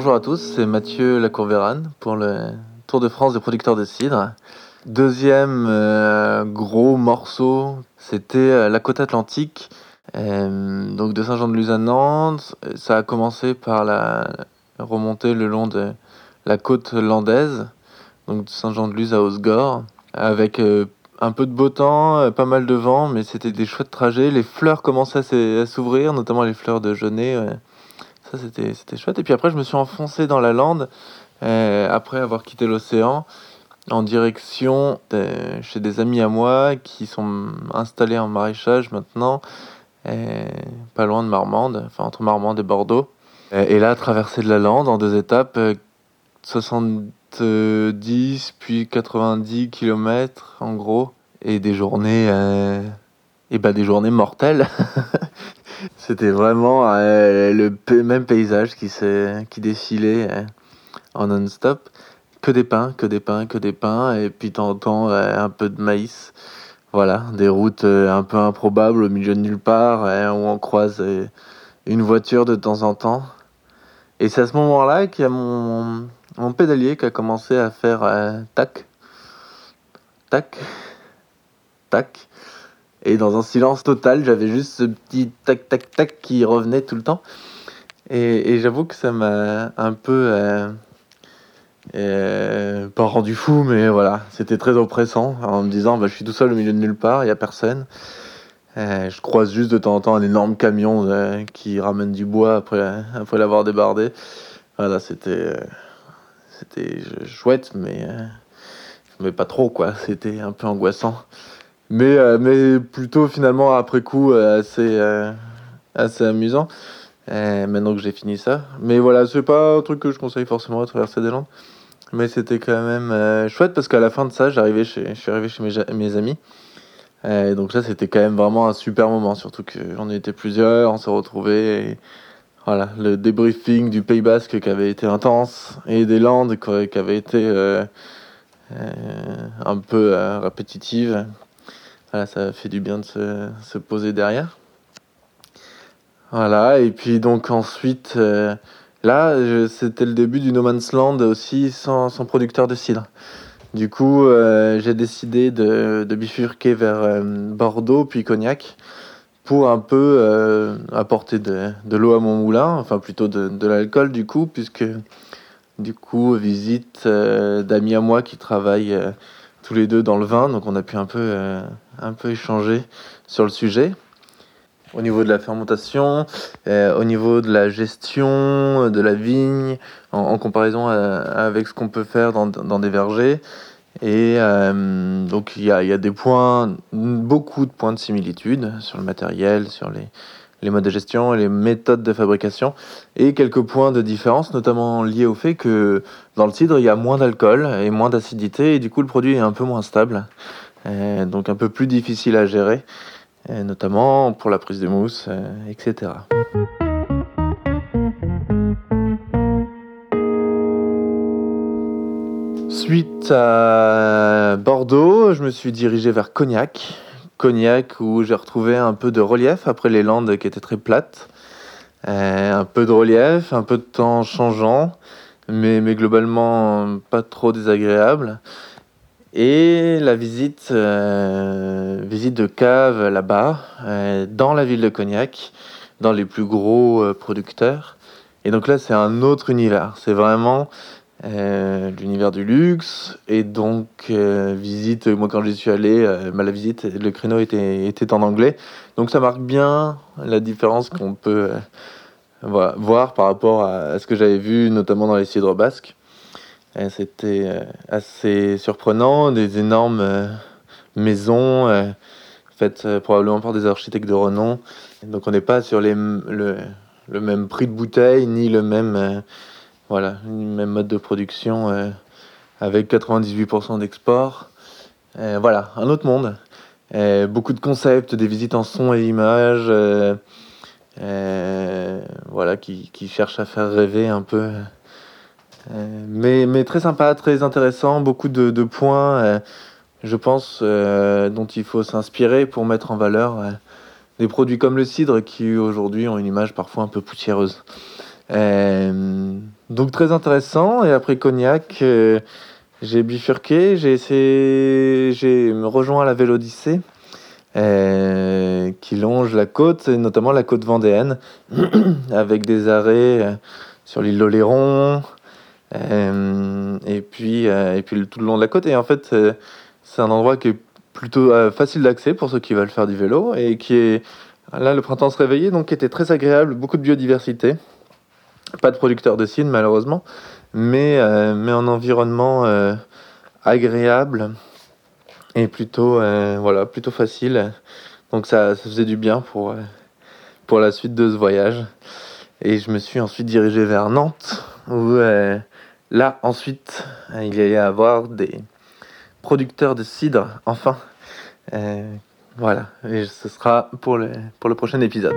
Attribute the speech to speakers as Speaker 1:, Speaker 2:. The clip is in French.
Speaker 1: Bonjour à tous, c'est Mathieu Lacourvérane pour le Tour de France des producteurs de cidre. Deuxième euh, gros morceau, c'était euh, la côte atlantique, euh, donc de Saint-Jean-de-Luz à Nantes. Ça a commencé par la remontée le long de la côte landaise, donc de Saint-Jean-de-Luz à Osgore, avec un peu de beau temps, pas mal de vent, mais c'était des chouettes trajets. Les fleurs commençaient à s'ouvrir, notamment les fleurs de genêt. Ça, c'était, chouette. Et puis après, je me suis enfoncé dans la lande, euh, après avoir quitté l'océan, en direction chez des amis à moi qui sont installés en maraîchage maintenant, euh, pas loin de Marmande, enfin entre Marmande et Bordeaux. Euh, et là, traverser de la lande en deux étapes, 70 puis 90 km en gros, et des journées, et bah, des journées mortelles. C'était vraiment euh, le même paysage qui, qui défilait euh, en non-stop. Que des pins, que des pins, que des pins, et puis t'entends euh, un peu de maïs. Voilà, des routes un peu improbables au milieu de nulle part, où on croise une voiture de temps en temps. Et c'est à ce moment-là qu'il y a mon, mon pédalier qui a commencé à faire tac, tac, tac. Et dans un silence total, j'avais juste ce petit tac tac tac qui revenait tout le temps. Et, j'avoue que ça m'a un peu euh, euh, pas rendu fou, mais voilà, c'était très oppressant en me disant bah, je suis tout seul au milieu de nulle part, il n'y a personne. Euh, je croise juste de temps en temps un énorme camion qui ramène du bois après, après l'avoir débardé. Voilà, c'était c'était chouette, mais, mais pas trop quoi. C'était un peu angoissant. Mais, euh, mais plutôt finalement après coup euh, assez, euh, assez amusant. maintenant que j'ai fini ça. Mais voilà, c'est pas un truc que je conseille forcément à traverser des Landes. Mais c'était quand même chouette parce qu'à la fin de ça, j'arrivais chez, je suis arrivé chez mes, amis. Et donc ça, c'était quand même vraiment un super moment. Surtout qu'on était plusieurs, on s'est retrouvés. voilà, le débriefing du Pays Basque qui avait été intense et des Landes qui avaient été un peu répétitives. Voilà, ça fait du bien de se, poser derrière. Voilà, et puis donc ensuite, euh, là, c'était le début du No Man's Land aussi sans, producteur de cidre. Du coup, euh, j'ai décidé de, bifurquer vers euh, Bordeaux puis Cognac pour un peu apporter de, l'eau à mon moulin, enfin plutôt de, de l'alcool du coup, puisque du coup, visite d'amis à moi qui travaillent tous les deux dans le vin, donc on a pu un peu, euh, un peu échanger sur le sujet. Au niveau de la fermentation, euh, au niveau de la gestion de la vigne, en, comparaison euh, avec ce qu'on peut faire dans, dans, des vergers. Et donc il y a, y a, des points, beaucoup de points de similitude sur le matériel, sur les, les modes de gestion et les méthodes de fabrication, et quelques points de différence, notamment liés au fait que dans le cidre, il y a moins d'alcool et moins d'acidité, et du coup le produit est un peu moins stable, euh, donc un peu plus difficile à gérer, euh, notamment pour la prise de mousse, euh, etc. Suite à Bordeaux, je me suis dirigé vers Cognac, Cognac où j'ai retrouvé un peu de relief après les landes qui étaient très plates. Euh, un peu de relief, un peu de temps changeant, mais, mais globalement pas trop désagréable. Et la visite, euh, visite de cave là-bas, euh, dans la ville de Cognac, dans les plus gros producteurs. Et donc là, c'est un autre univers. C'est vraiment euh, l'univers du luxe. Et donc euh, visite moi quand j'y suis allé euh, bah, visite le créneau était, était en anglais. Donc ça marque bien la différence qu'on peut voir par rapport à, ce que j'avais vu notamment dans les cidres basques. C'était assez surprenant. Des énormes maisons faites probablement par des architectes de renom. Donc on n'est pas sur les, le, le, même prix de bouteille ni le même voilà, même mode de production euh, avec 98% d'export. Euh, voilà, un autre monde. Euh, beaucoup de concepts, des visites en son et images, voilà, qui, qui, cherchent à faire rêver un peu. mais, très sympa, très intéressant, beaucoup de, de points je pense, dont il faut s'inspirer pour mettre en valeur des produits comme le cidre qui aujourd'hui ont une image parfois un peu poussiéreuse. Donc très intéressant. Et après Cognac, j'ai bifurqué, j'ai essayé, j'ai me rejoint à la Vélodyssée. Euh, qui longe la côte, et notamment la côte vendéenne, avec des arrêts euh, sur l'île d'Oléron, euh, et, puis, et puis tout le long de la côte. Et en fait, c'est un endroit qui est plutôt facile d'accès pour ceux qui veulent faire du vélo, et qui est, là, le printemps se réveillait, donc qui était très agréable, beaucoup de biodiversité. Pas de producteurs de cidre, malheureusement, mais, mais un environnement agréable et plutôt, euh, voilà, plutôt facile. Donc ça, ça, faisait du bien pour, euh, pour la suite de ce voyage. Et je me suis ensuite dirigé vers Nantes, où euh, là, ensuite, il y allait avoir des producteurs de cidre, enfin. voilà, et ce sera pour le, pour le prochain épisode.